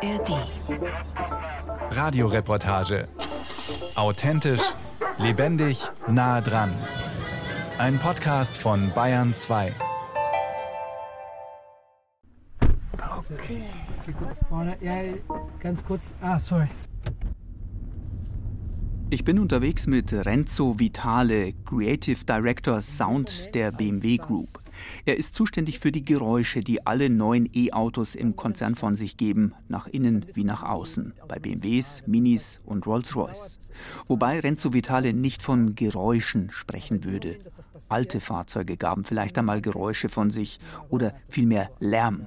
ARD. Radioreportage. Authentisch, lebendig, nah dran. Ein Podcast von Bayern 2. Okay. Okay, kurz vorne. Ja, ganz kurz. Ah, sorry. Ich bin unterwegs mit Renzo Vitale, Creative Director Sound der BMW Group. Er ist zuständig für die Geräusche, die alle neuen E-Autos im Konzern von sich geben, nach innen wie nach außen, bei BMWs, Minis und Rolls-Royce. Wobei Renzo Vitale nicht von Geräuschen sprechen würde. Alte Fahrzeuge gaben vielleicht einmal Geräusche von sich oder vielmehr Lärm.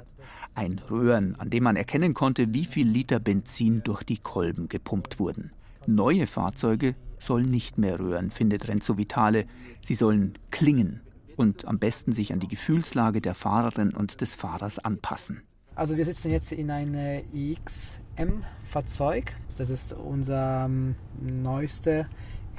Ein Röhren, an dem man erkennen konnte, wie viel Liter Benzin durch die Kolben gepumpt wurden. Neue Fahrzeuge sollen nicht mehr röhren, findet Renzo Vitale. Sie sollen klingen und am besten sich an die Gefühlslage der Fahrerin und des Fahrers anpassen. Also wir sitzen jetzt in einem iXM-Fahrzeug. Das ist unser ähm, neueste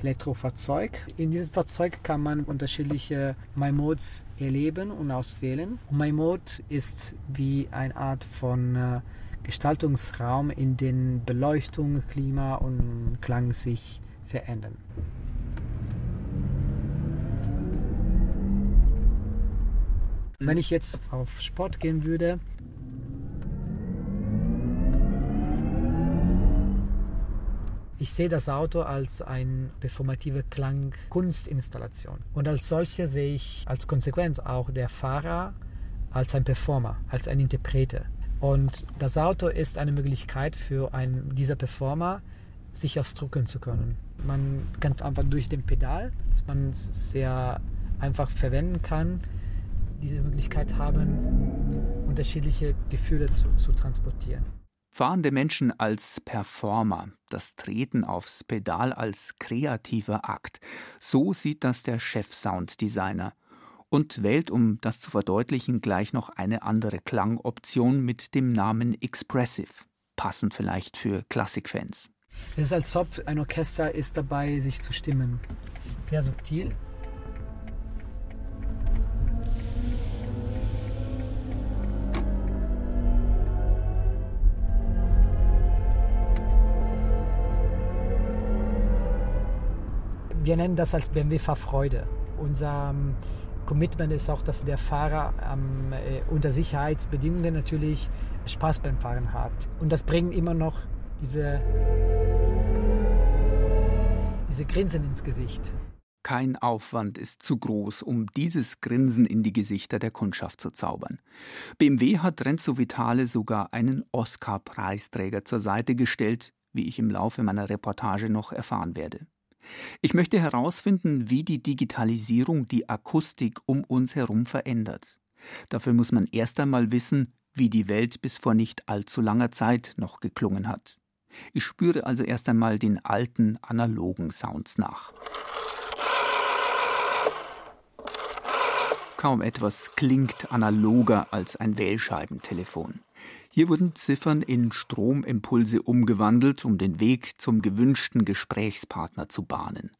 Elektrofahrzeug. In diesem Fahrzeug kann man unterschiedliche My-Modes erleben und auswählen. My-Mode ist wie eine Art von äh, Gestaltungsraum, in dem Beleuchtung, Klima und Klang sich verändern. Wenn ich jetzt auf Sport gehen würde, Ich sehe das Auto als eine performative Klang-Kunstinstallation. Und als solche sehe ich als Konsequenz auch der Fahrer als ein Performer, als ein Interpreter. Und das Auto ist eine Möglichkeit für einen dieser Performer, sich ausdrücken zu können. Man kann einfach durch den Pedal, das man sehr einfach verwenden kann, diese Möglichkeit haben, unterschiedliche Gefühle zu, zu transportieren. Fahrende Menschen als Performer, das Treten aufs Pedal als kreativer Akt. So sieht das der Chef-Sounddesigner und wählt, um das zu verdeutlichen, gleich noch eine andere Klangoption mit dem Namen Expressive, passend vielleicht für Klassikfans. Es ist, als ob ein Orchester ist dabei, sich zu stimmen. Sehr subtil. Wir nennen das als BMW Fahrfreude. Unser ähm, Commitment ist auch, dass der Fahrer ähm, äh, unter Sicherheitsbedingungen natürlich Spaß beim Fahren hat. Und das bringt immer noch diese, diese Grinsen ins Gesicht. Kein Aufwand ist zu groß, um dieses Grinsen in die Gesichter der Kundschaft zu zaubern. BMW hat Renzo Vitale sogar einen Oscar-Preisträger zur Seite gestellt, wie ich im Laufe meiner Reportage noch erfahren werde. Ich möchte herausfinden, wie die Digitalisierung die Akustik um uns herum verändert. Dafür muss man erst einmal wissen, wie die Welt bis vor nicht allzu langer Zeit noch geklungen hat. Ich spüre also erst einmal den alten analogen Sounds nach. Kaum etwas klingt analoger als ein Wählscheibentelefon. Hier wurden Ziffern in Stromimpulse umgewandelt, um den Weg zum gewünschten Gesprächspartner zu bahnen.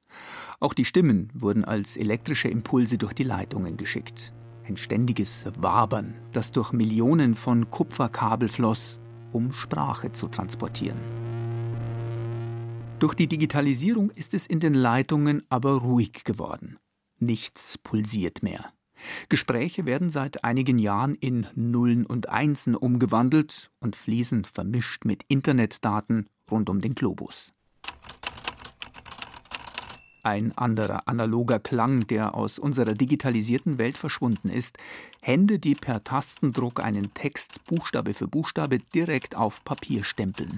Auch die Stimmen wurden als elektrische Impulse durch die Leitungen geschickt. Ein ständiges Wabern, das durch Millionen von Kupferkabel floss, um Sprache zu transportieren. Durch die Digitalisierung ist es in den Leitungen aber ruhig geworden. Nichts pulsiert mehr. Gespräche werden seit einigen Jahren in Nullen und Einsen umgewandelt und fließen vermischt mit Internetdaten rund um den Globus. Ein anderer analoger Klang, der aus unserer digitalisierten Welt verschwunden ist. Hände, die per Tastendruck einen Text Buchstabe für Buchstabe direkt auf Papier stempeln.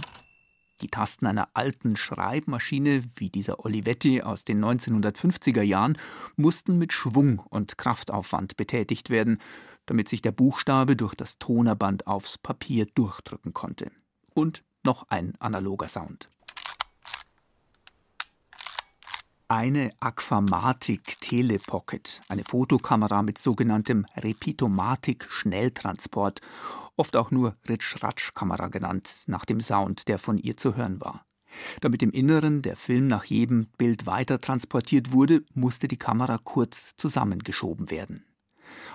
Die Tasten einer alten Schreibmaschine wie dieser Olivetti aus den 1950er Jahren mussten mit Schwung und Kraftaufwand betätigt werden, damit sich der Buchstabe durch das Tonerband aufs Papier durchdrücken konnte. Und noch ein analoger Sound. Eine Aquamatic Telepocket, eine Fotokamera mit sogenanntem Repitomatik-Schnelltransport oft auch nur Ritsch-Ratsch-Kamera genannt, nach dem Sound, der von ihr zu hören war. Damit im Inneren der Film nach jedem Bild weiter transportiert wurde, musste die Kamera kurz zusammengeschoben werden.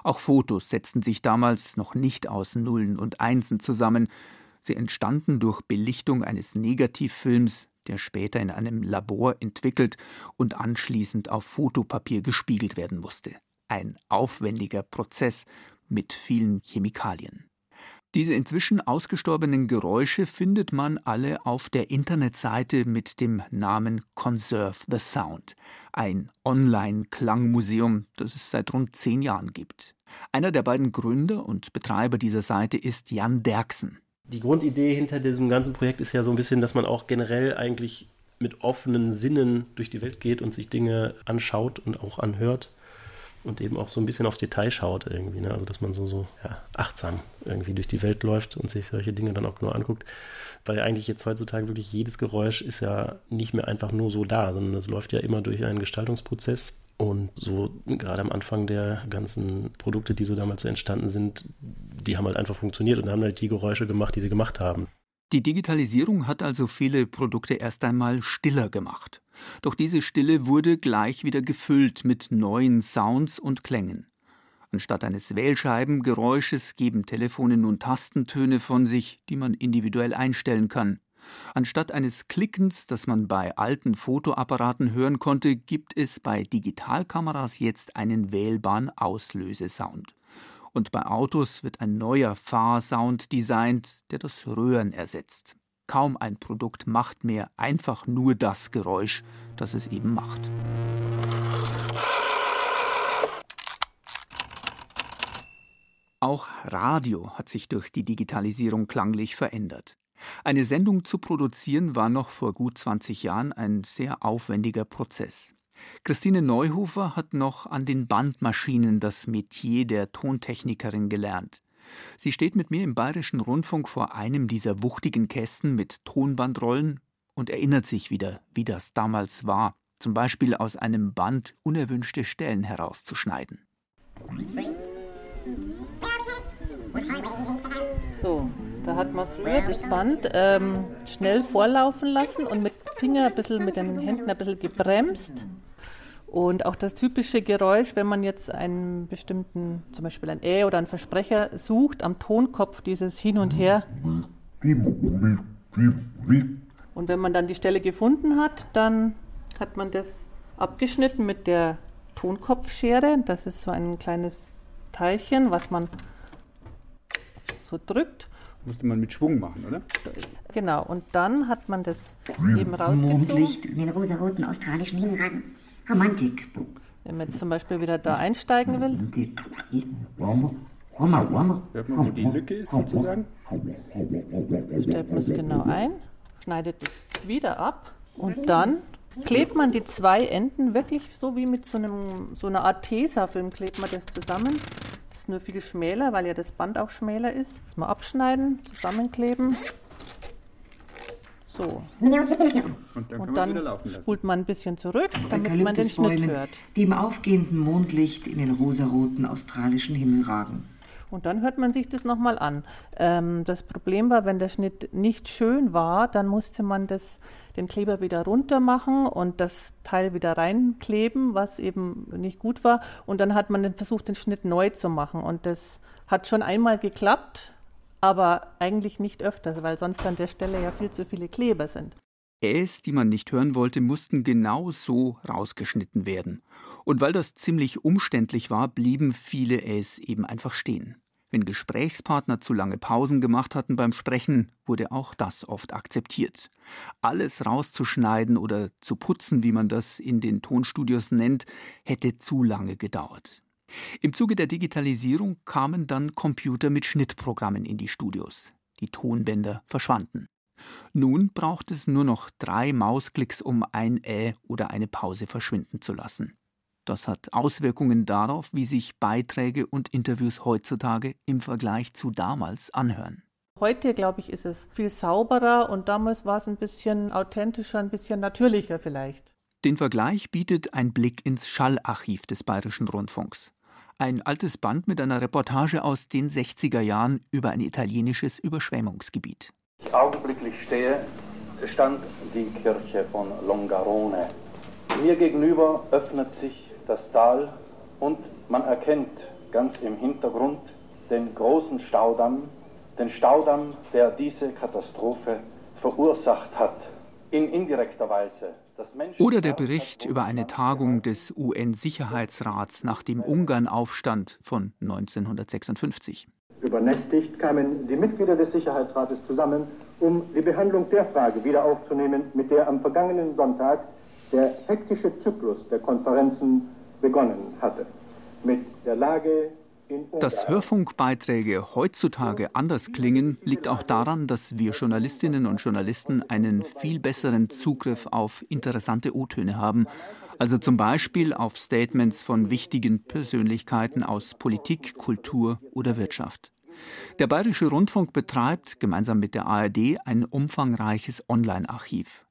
Auch Fotos setzten sich damals noch nicht aus Nullen und Einsen zusammen, Sie entstanden durch Belichtung eines Negativfilms, der später in einem Labor entwickelt und anschließend auf Fotopapier gespiegelt werden musste. Ein aufwendiger Prozess mit vielen Chemikalien. Diese inzwischen ausgestorbenen Geräusche findet man alle auf der Internetseite mit dem Namen Conserve the Sound, ein Online-Klangmuseum, das es seit rund zehn Jahren gibt. Einer der beiden Gründer und Betreiber dieser Seite ist Jan Derksen. Die Grundidee hinter diesem ganzen Projekt ist ja so ein bisschen, dass man auch generell eigentlich mit offenen Sinnen durch die Welt geht und sich Dinge anschaut und auch anhört und eben auch so ein bisschen aufs Detail schaut irgendwie. Ne? Also dass man so, so ja, achtsam irgendwie durch die Welt läuft und sich solche Dinge dann auch nur anguckt. Weil eigentlich jetzt heutzutage wirklich jedes Geräusch ist ja nicht mehr einfach nur so da, sondern es läuft ja immer durch einen Gestaltungsprozess. Und so gerade am Anfang der ganzen Produkte, die so damals entstanden sind, die haben halt einfach funktioniert und haben halt die Geräusche gemacht, die sie gemacht haben. Die Digitalisierung hat also viele Produkte erst einmal stiller gemacht. Doch diese Stille wurde gleich wieder gefüllt mit neuen Sounds und Klängen. Anstatt eines Wählscheibengeräusches geben Telefone nun Tastentöne von sich, die man individuell einstellen kann. Anstatt eines Klickens, das man bei alten Fotoapparaten hören konnte, gibt es bei Digitalkameras jetzt einen wählbaren Auslösesound. Und bei Autos wird ein neuer Fahrsound designt, der das Röhren ersetzt. Kaum ein Produkt macht mehr einfach nur das Geräusch, das es eben macht. Auch Radio hat sich durch die Digitalisierung klanglich verändert. Eine Sendung zu produzieren war noch vor gut 20 Jahren ein sehr aufwendiger Prozess. Christine Neuhofer hat noch an den Bandmaschinen das Metier der Tontechnikerin gelernt. Sie steht mit mir im Bayerischen Rundfunk vor einem dieser wuchtigen Kästen mit Tonbandrollen und erinnert sich wieder, wie das damals war, zum Beispiel aus einem Band unerwünschte Stellen herauszuschneiden. So, da hat man früher das Band ähm, schnell vorlaufen lassen und mit Finger ein bisschen, mit den Händen ein bisschen gebremst und auch das typische Geräusch, wenn man jetzt einen bestimmten, zum Beispiel ein Ä oder einen Versprecher sucht, am Tonkopf dieses Hin und Her. Und wenn man dann die Stelle gefunden hat, dann hat man das abgeschnitten mit der Tonkopfschere. Das ist so ein kleines Teilchen, was man so drückt. Musste man mit Schwung machen, oder? Genau, und dann hat man das eben rausgezogen. Mondlicht in den rosaroten australischen Hinragen. Romantik. Wenn man jetzt zum Beispiel wieder da einsteigen will. Hört man, wo die Lücke ist sozusagen? Stellt man es genau ein, schneidet es wieder ab und dann klebt man die zwei Enden wirklich so wie mit so, einem, so einer Art Tesafilm klebt man das zusammen. Das ist nur viel schmäler, weil ja das Band auch schmäler ist. Mal abschneiden, zusammenkleben. So. Und dann, Und dann spult man ein bisschen zurück, damit man den Schnitt hört. Die im aufgehenden Mondlicht in den rosaroten australischen Himmel ragen. Und dann hört man sich das nochmal an. Ähm, das Problem war, wenn der Schnitt nicht schön war, dann musste man das, den Kleber wieder runter machen und das Teil wieder reinkleben, was eben nicht gut war. Und dann hat man versucht, den Schnitt neu zu machen. Und das hat schon einmal geklappt, aber eigentlich nicht öfters, weil sonst an der Stelle ja viel zu viele Kleber sind. Äs, die man nicht hören wollte, mussten genau so rausgeschnitten werden. Und weil das ziemlich umständlich war, blieben viele Äs eben einfach stehen. Wenn Gesprächspartner zu lange Pausen gemacht hatten beim Sprechen, wurde auch das oft akzeptiert. Alles rauszuschneiden oder zu putzen, wie man das in den Tonstudios nennt, hätte zu lange gedauert. Im Zuge der Digitalisierung kamen dann Computer mit Schnittprogrammen in die Studios. Die Tonbänder verschwanden. Nun braucht es nur noch drei Mausklicks, um ein Ä oder eine Pause verschwinden zu lassen. Das hat Auswirkungen darauf, wie sich Beiträge und Interviews heutzutage im Vergleich zu damals anhören. Heute, glaube ich, ist es viel sauberer und damals war es ein bisschen authentischer, ein bisschen natürlicher vielleicht. Den Vergleich bietet ein Blick ins Schallarchiv des Bayerischen Rundfunks. Ein altes Band mit einer Reportage aus den 60er Jahren über ein italienisches Überschwemmungsgebiet. Ich augenblicklich stehe, stand die Kirche von Longarone. Mir gegenüber öffnet sich das Tal und man erkennt ganz im Hintergrund den großen Staudamm, den Staudamm, der diese Katastrophe verursacht hat, in indirekter Weise oder der Bericht über eine Tagung des UN-Sicherheitsrats nach dem Ungarn-Aufstand von 1956. Übernächtigt kamen die Mitglieder des Sicherheitsrates zusammen, um die Behandlung der Frage wieder aufzunehmen, mit der am vergangenen Sonntag der hektische Zyklus der Konferenzen begonnen hatte. Mit der Lage dass Hörfunkbeiträge heutzutage anders klingen, liegt auch daran, dass wir Journalistinnen und Journalisten einen viel besseren Zugriff auf interessante O-Töne haben, also zum Beispiel auf Statements von wichtigen Persönlichkeiten aus Politik, Kultur oder Wirtschaft. Der Bayerische Rundfunk betreibt gemeinsam mit der ARD ein umfangreiches Online-Archiv.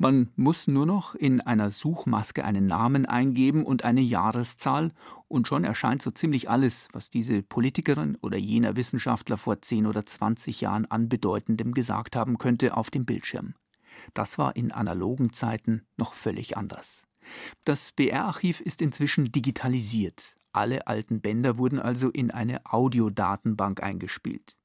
Man muss nur noch in einer Suchmaske einen Namen eingeben und eine Jahreszahl, und schon erscheint so ziemlich alles, was diese Politikerin oder jener Wissenschaftler vor 10 oder 20 Jahren an Bedeutendem gesagt haben könnte, auf dem Bildschirm. Das war in analogen Zeiten noch völlig anders. Das BR-Archiv ist inzwischen digitalisiert. Alle alten Bänder wurden also in eine Audiodatenbank eingespielt.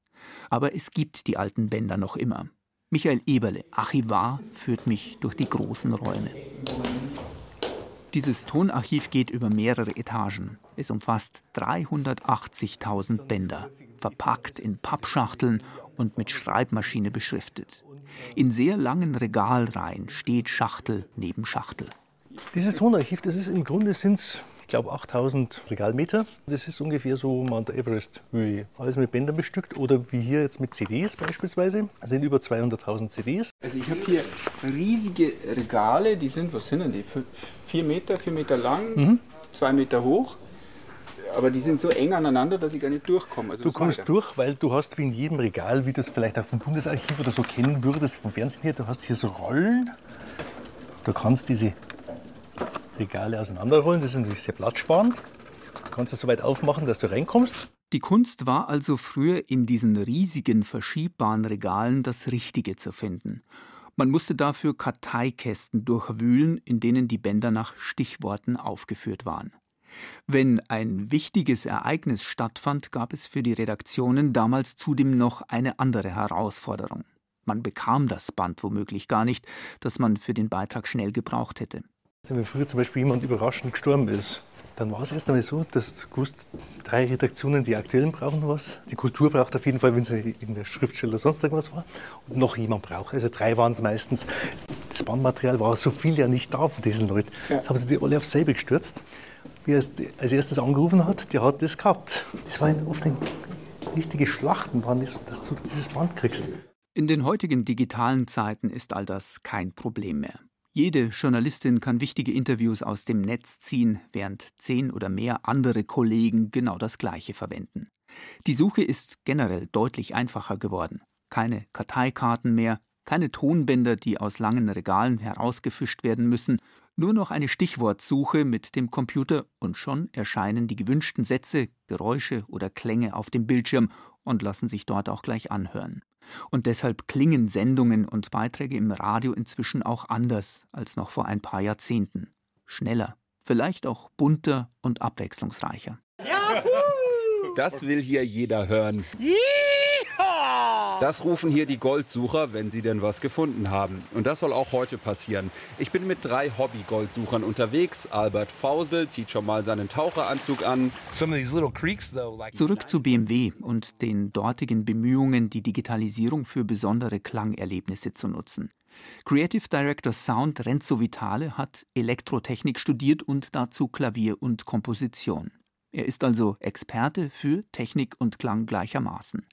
Aber es gibt die alten Bänder noch immer. Michael Eberle, Archivar, führt mich durch die großen Räume. Dieses Tonarchiv geht über mehrere Etagen. Es umfasst 380.000 Bänder, verpackt in Pappschachteln und mit Schreibmaschine beschriftet. In sehr langen Regalreihen steht Schachtel neben Schachtel. Dieses Tonarchiv, das ist im Grunde sind ich glaube 8000 Regalmeter. Das ist ungefähr so Mount Everest Höhe. Alles mit Bändern bestückt oder wie hier jetzt mit CDs beispielsweise. Das sind über 200.000 CDs. Also ich habe hier riesige Regale, die sind, was sind denn die? Vier Meter, vier Meter lang, mhm. zwei Meter hoch. Aber die sind so eng aneinander, dass ich gar nicht durchkomme. Also du kommst durch, weil du hast wie in jedem Regal, wie du es vielleicht auch vom Bundesarchiv oder so kennen würdest, vom Fernsehen her, du hast hier so Rollen. Du kannst diese Regale auseinanderrollen. Das ist natürlich sehr platzsparend. Du kannst es so weit aufmachen, dass du reinkommst. Die Kunst war also früher in diesen riesigen verschiebbaren Regalen das Richtige zu finden. Man musste dafür Karteikästen durchwühlen, in denen die Bänder nach Stichworten aufgeführt waren. Wenn ein wichtiges Ereignis stattfand, gab es für die Redaktionen damals zudem noch eine andere Herausforderung. Man bekam das Band womöglich gar nicht, das man für den Beitrag schnell gebraucht hätte. Also wenn früher zum Beispiel jemand überraschend gestorben ist, dann war es erst einmal so, dass du gewusst, drei Redaktionen, die aktuellen brauchen was. Die Kultur braucht auf jeden Fall, wenn sie in der Schriftsteller oder sonst irgendwas war. Und noch jemand braucht. Also drei waren es meistens. Das Bandmaterial war so viel ja nicht da von diesen Leuten. Ja. Jetzt haben sie die alle auf selber gestürzt. Wie er als erstes angerufen hat, der hat das gehabt. Das waren oft ein, richtige Schlachten, waren das, dass du dieses Band kriegst. In den heutigen digitalen Zeiten ist all das kein Problem mehr. Jede Journalistin kann wichtige Interviews aus dem Netz ziehen, während zehn oder mehr andere Kollegen genau das Gleiche verwenden. Die Suche ist generell deutlich einfacher geworden. Keine Karteikarten mehr, keine Tonbänder, die aus langen Regalen herausgefischt werden müssen, nur noch eine Stichwortsuche mit dem Computer und schon erscheinen die gewünschten Sätze, Geräusche oder Klänge auf dem Bildschirm und lassen sich dort auch gleich anhören. Und deshalb klingen Sendungen und Beiträge im Radio inzwischen auch anders als noch vor ein paar Jahrzehnten. Schneller, vielleicht auch bunter und abwechslungsreicher. Das will hier jeder hören. Das rufen hier die Goldsucher, wenn sie denn was gefunden haben. Und das soll auch heute passieren. Ich bin mit drei Hobby-Goldsuchern unterwegs. Albert Fausel zieht schon mal seinen Taucheranzug an. Zurück zu BMW und den dortigen Bemühungen, die Digitalisierung für besondere Klangerlebnisse zu nutzen. Creative Director Sound Renzo Vitale hat Elektrotechnik studiert und dazu Klavier und Komposition. Er ist also Experte für Technik und Klang gleichermaßen.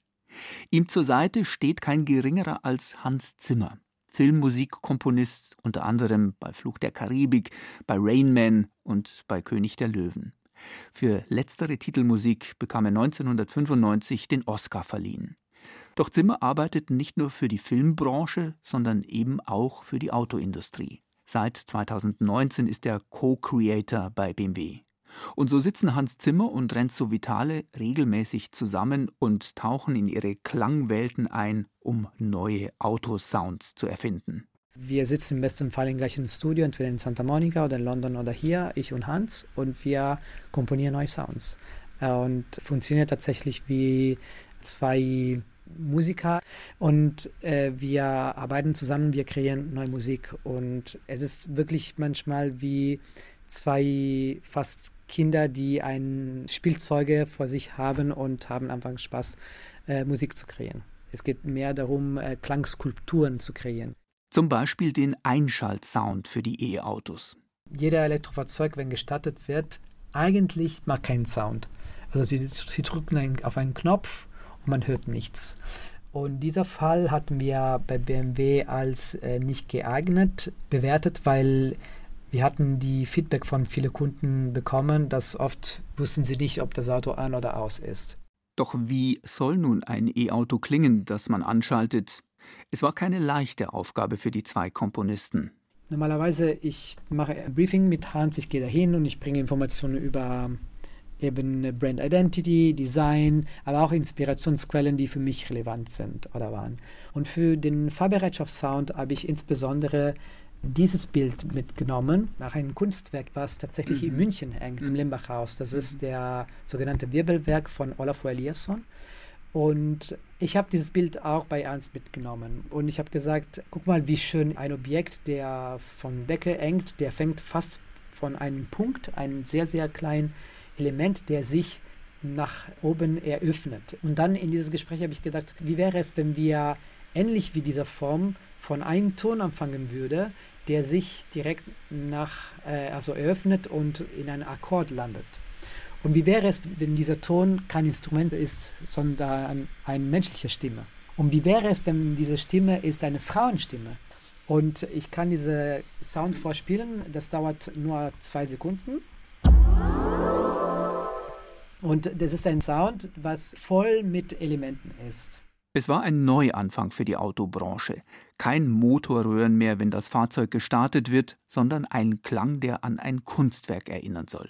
Ihm zur Seite steht kein geringerer als Hans Zimmer, Filmmusikkomponist unter anderem bei Fluch der Karibik, bei Rain Man und bei König der Löwen. Für letztere Titelmusik bekam er 1995 den Oscar verliehen. Doch Zimmer arbeitet nicht nur für die Filmbranche, sondern eben auch für die Autoindustrie. Seit 2019 ist er Co-Creator bei BMW. Und so sitzen Hans Zimmer und Renzo Vitale regelmäßig zusammen und tauchen in ihre Klangwelten ein, um neue Autosounds zu erfinden. Wir sitzen im besten Fall im gleichen Studio, entweder in Santa Monica oder in London oder hier, ich und Hans, und wir komponieren neue Sounds. Und funktioniert tatsächlich wie zwei Musiker und äh, wir arbeiten zusammen, wir kreieren neue Musik und es ist wirklich manchmal wie zwei fast Kinder, die ein Spielzeuge vor sich haben und haben einfach Spaß, äh, Musik zu kreieren. Es geht mehr darum, äh, Klangskulpturen zu kreieren. Zum Beispiel den Einschaltsound für die E-Autos. Jeder Elektrofahrzeug, wenn gestartet wird, eigentlich macht keinen Sound. Also sie, sie drücken auf einen Knopf und man hört nichts. Und dieser Fall hatten wir bei BMW als äh, nicht geeignet bewertet, weil wir hatten die Feedback von vielen Kunden bekommen, dass oft wussten sie nicht, ob das Auto an oder aus ist. Doch wie soll nun ein E-Auto klingen, das man anschaltet? Es war keine leichte Aufgabe für die zwei Komponisten. Normalerweise, ich mache ein Briefing mit Hans, ich gehe dahin und ich bringe Informationen über eben Brand Identity, Design, aber auch Inspirationsquellen, die für mich relevant sind oder waren. Und für den Fahrbereitschaftssound habe ich insbesondere dieses Bild mitgenommen nach einem Kunstwerk, was tatsächlich mhm. in München hängt, mhm. im Limbachhaus. Das mhm. ist der sogenannte Wirbelwerk von Olafur Eliasson. Und ich habe dieses Bild auch bei Ernst mitgenommen. Und ich habe gesagt, guck mal, wie schön ein Objekt, der von Decke hängt, der fängt fast von einem Punkt, einem sehr, sehr kleinen Element, der sich nach oben eröffnet. Und dann in dieses Gespräch habe ich gedacht, wie wäre es, wenn wir ähnlich wie dieser Form von einem Ton anfangen würde, der sich direkt nach, äh, also eröffnet und in einen Akkord landet. Und wie wäre es, wenn dieser Ton kein Instrument ist, sondern eine menschliche Stimme? Und wie wäre es, wenn diese Stimme ist eine Frauenstimme? Und ich kann diese Sound vorspielen, das dauert nur zwei Sekunden. Und das ist ein Sound, was voll mit Elementen ist. Es war ein Neuanfang für die Autobranche. Kein Motorröhren mehr, wenn das Fahrzeug gestartet wird, sondern ein Klang, der an ein Kunstwerk erinnern soll.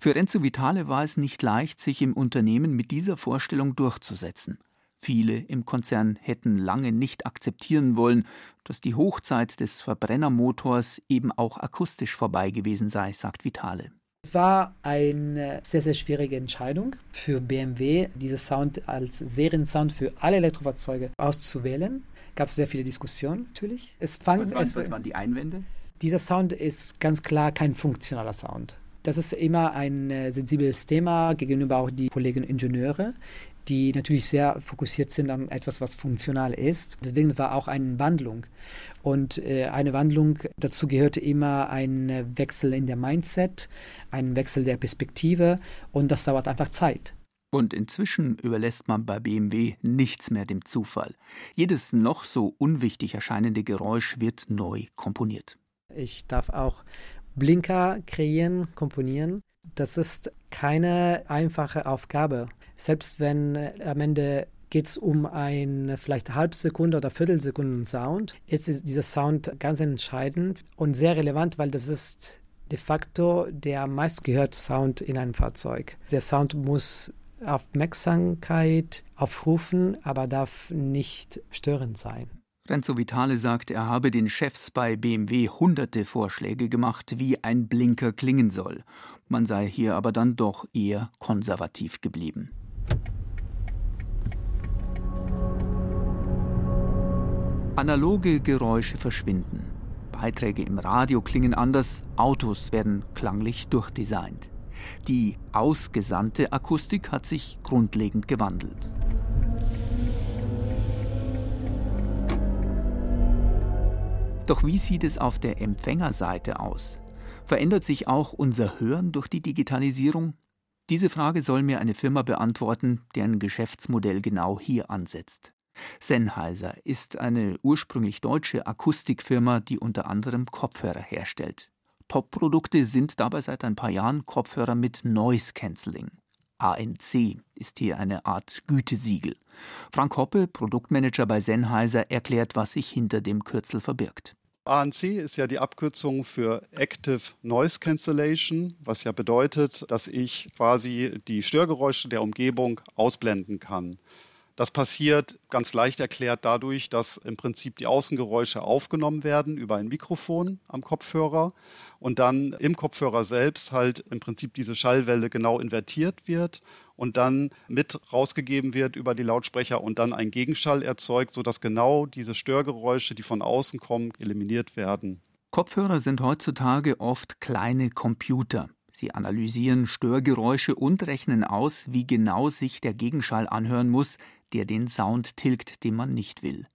Für Renzo Vitale war es nicht leicht, sich im Unternehmen mit dieser Vorstellung durchzusetzen. Viele im Konzern hätten lange nicht akzeptieren wollen, dass die Hochzeit des Verbrennermotors eben auch akustisch vorbei gewesen sei, sagt Vitale. Es war eine sehr, sehr schwierige Entscheidung für BMW, diesen Sound als Seriensound für alle Elektrofahrzeuge auszuwählen. Gab es sehr viele Diskussionen natürlich. Es fang, was, waren, es, was waren die Einwände? Dieser Sound ist ganz klar kein funktionaler Sound. Das ist immer ein äh, sensibles Thema gegenüber auch die Kollegen Ingenieure, die natürlich sehr fokussiert sind an etwas, was funktional ist. Deswegen war auch eine Wandlung. Und äh, eine Wandlung, dazu gehörte immer ein Wechsel in der Mindset, ein Wechsel der Perspektive und das dauert einfach Zeit. Und inzwischen überlässt man bei BMW nichts mehr dem Zufall. Jedes noch so unwichtig erscheinende Geräusch wird neu komponiert. Ich darf auch Blinker kreieren, komponieren. Das ist keine einfache Aufgabe. Selbst wenn äh, am Ende geht es um ein vielleicht Halbsekunde oder Viertelsekunden Sound, ist dieser Sound ganz entscheidend und sehr relevant, weil das ist de facto der meistgehörte Sound in einem Fahrzeug. Der Sound muss Aufmerksamkeit aufrufen, aber darf nicht störend sein. Renzo Vitale sagt, er habe den Chefs bei BMW hunderte Vorschläge gemacht, wie ein Blinker klingen soll. Man sei hier aber dann doch eher konservativ geblieben. Analoge Geräusche verschwinden. Beiträge im Radio klingen anders, Autos werden klanglich durchdesignt. Die ausgesandte Akustik hat sich grundlegend gewandelt. Doch wie sieht es auf der Empfängerseite aus? Verändert sich auch unser Hören durch die Digitalisierung? Diese Frage soll mir eine Firma beantworten, deren Geschäftsmodell genau hier ansetzt. Sennheiser ist eine ursprünglich deutsche Akustikfirma, die unter anderem Kopfhörer herstellt. Top-Produkte sind dabei seit ein paar Jahren Kopfhörer mit Noise Cancelling. ANC ist hier eine Art Gütesiegel. Frank Hoppe, Produktmanager bei Sennheiser, erklärt, was sich hinter dem Kürzel verbirgt. ANC ist ja die Abkürzung für Active Noise Cancellation, was ja bedeutet, dass ich quasi die Störgeräusche der Umgebung ausblenden kann. Das passiert ganz leicht erklärt dadurch, dass im Prinzip die Außengeräusche aufgenommen werden über ein Mikrofon am Kopfhörer und dann im Kopfhörer selbst halt im Prinzip diese Schallwelle genau invertiert wird und dann mit rausgegeben wird über die Lautsprecher und dann ein Gegenschall erzeugt, sodass genau diese Störgeräusche, die von außen kommen, eliminiert werden. Kopfhörer sind heutzutage oft kleine Computer. Sie analysieren Störgeräusche und rechnen aus, wie genau sich der Gegenschall anhören muss, der den Sound tilgt, den man nicht will.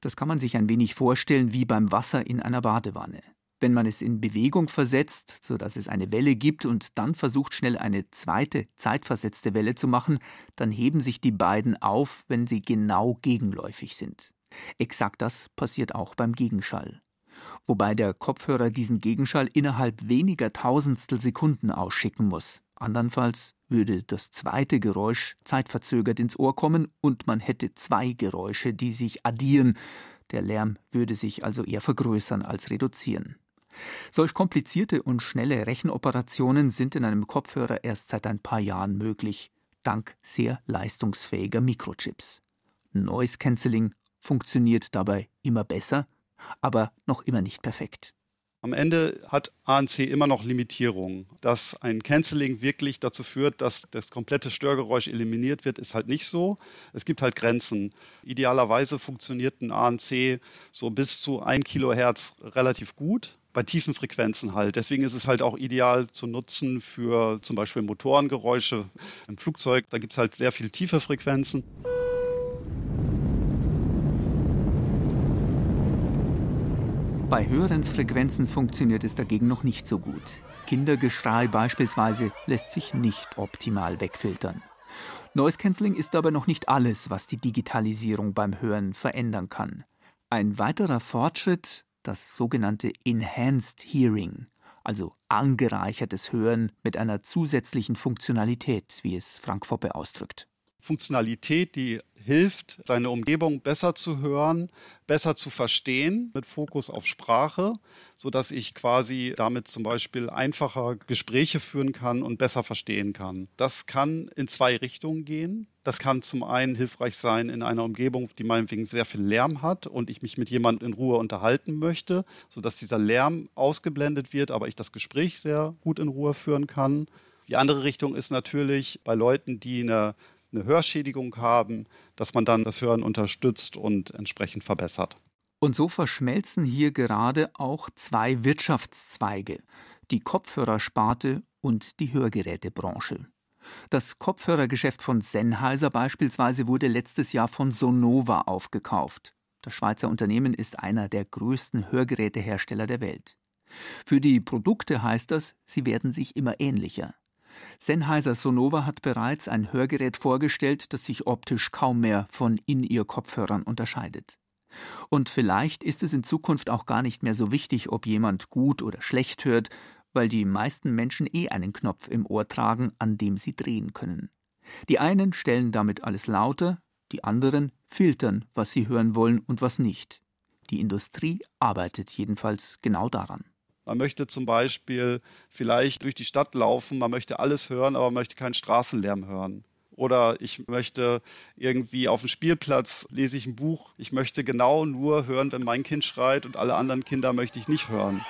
Das kann man sich ein wenig vorstellen wie beim Wasser in einer Badewanne. Wenn man es in Bewegung versetzt, sodass es eine Welle gibt und dann versucht schnell eine zweite, zeitversetzte Welle zu machen, dann heben sich die beiden auf, wenn sie genau gegenläufig sind. Exakt das passiert auch beim Gegenschall wobei der Kopfhörer diesen Gegenschall innerhalb weniger Tausendstel Sekunden ausschicken muss. Andernfalls würde das zweite Geräusch zeitverzögert ins Ohr kommen und man hätte zwei Geräusche, die sich addieren. Der Lärm würde sich also eher vergrößern als reduzieren. Solch komplizierte und schnelle Rechenoperationen sind in einem Kopfhörer erst seit ein paar Jahren möglich, dank sehr leistungsfähiger Mikrochips. Noise Cancelling funktioniert dabei immer besser aber noch immer nicht perfekt. Am Ende hat ANC immer noch Limitierungen. Dass ein Canceling wirklich dazu führt, dass das komplette Störgeräusch eliminiert wird, ist halt nicht so. Es gibt halt Grenzen. Idealerweise funktioniert ein ANC so bis zu 1 Kilohertz relativ gut. Bei tiefen Frequenzen halt. Deswegen ist es halt auch ideal zu nutzen für zum Beispiel Motorengeräusche im Flugzeug. Da gibt es halt sehr viel tiefe Frequenzen. Bei höheren Frequenzen funktioniert es dagegen noch nicht so gut. Kindergeschrei beispielsweise lässt sich nicht optimal wegfiltern. Noise Cancelling ist aber noch nicht alles, was die Digitalisierung beim Hören verändern kann. Ein weiterer Fortschritt, das sogenannte Enhanced Hearing, also angereichertes Hören mit einer zusätzlichen Funktionalität, wie es Frank Foppe ausdrückt. Funktionalität, die hilft, seine Umgebung besser zu hören, besser zu verstehen, mit Fokus auf Sprache, sodass ich quasi damit zum Beispiel einfacher Gespräche führen kann und besser verstehen kann. Das kann in zwei Richtungen gehen. Das kann zum einen hilfreich sein in einer Umgebung, die meinetwegen sehr viel Lärm hat und ich mich mit jemandem in Ruhe unterhalten möchte, sodass dieser Lärm ausgeblendet wird, aber ich das Gespräch sehr gut in Ruhe führen kann. Die andere Richtung ist natürlich bei Leuten, die eine eine Hörschädigung haben, dass man dann das Hören unterstützt und entsprechend verbessert. Und so verschmelzen hier gerade auch zwei Wirtschaftszweige, die Kopfhörersparte und die Hörgerätebranche. Das Kopfhörergeschäft von Sennheiser beispielsweise wurde letztes Jahr von Sonova aufgekauft. Das Schweizer Unternehmen ist einer der größten Hörgerätehersteller der Welt. Für die Produkte heißt das, sie werden sich immer ähnlicher. Sennheiser Sonova hat bereits ein Hörgerät vorgestellt, das sich optisch kaum mehr von In-Ear-Kopfhörern unterscheidet. Und vielleicht ist es in Zukunft auch gar nicht mehr so wichtig, ob jemand gut oder schlecht hört, weil die meisten Menschen eh einen Knopf im Ohr tragen, an dem sie drehen können. Die einen stellen damit alles lauter, die anderen filtern, was sie hören wollen und was nicht. Die Industrie arbeitet jedenfalls genau daran. Man möchte zum Beispiel vielleicht durch die Stadt laufen, man möchte alles hören, aber man möchte keinen Straßenlärm hören. Oder ich möchte irgendwie auf dem Spielplatz lese ich ein Buch. Ich möchte genau nur hören, wenn mein Kind schreit und alle anderen Kinder möchte ich nicht hören.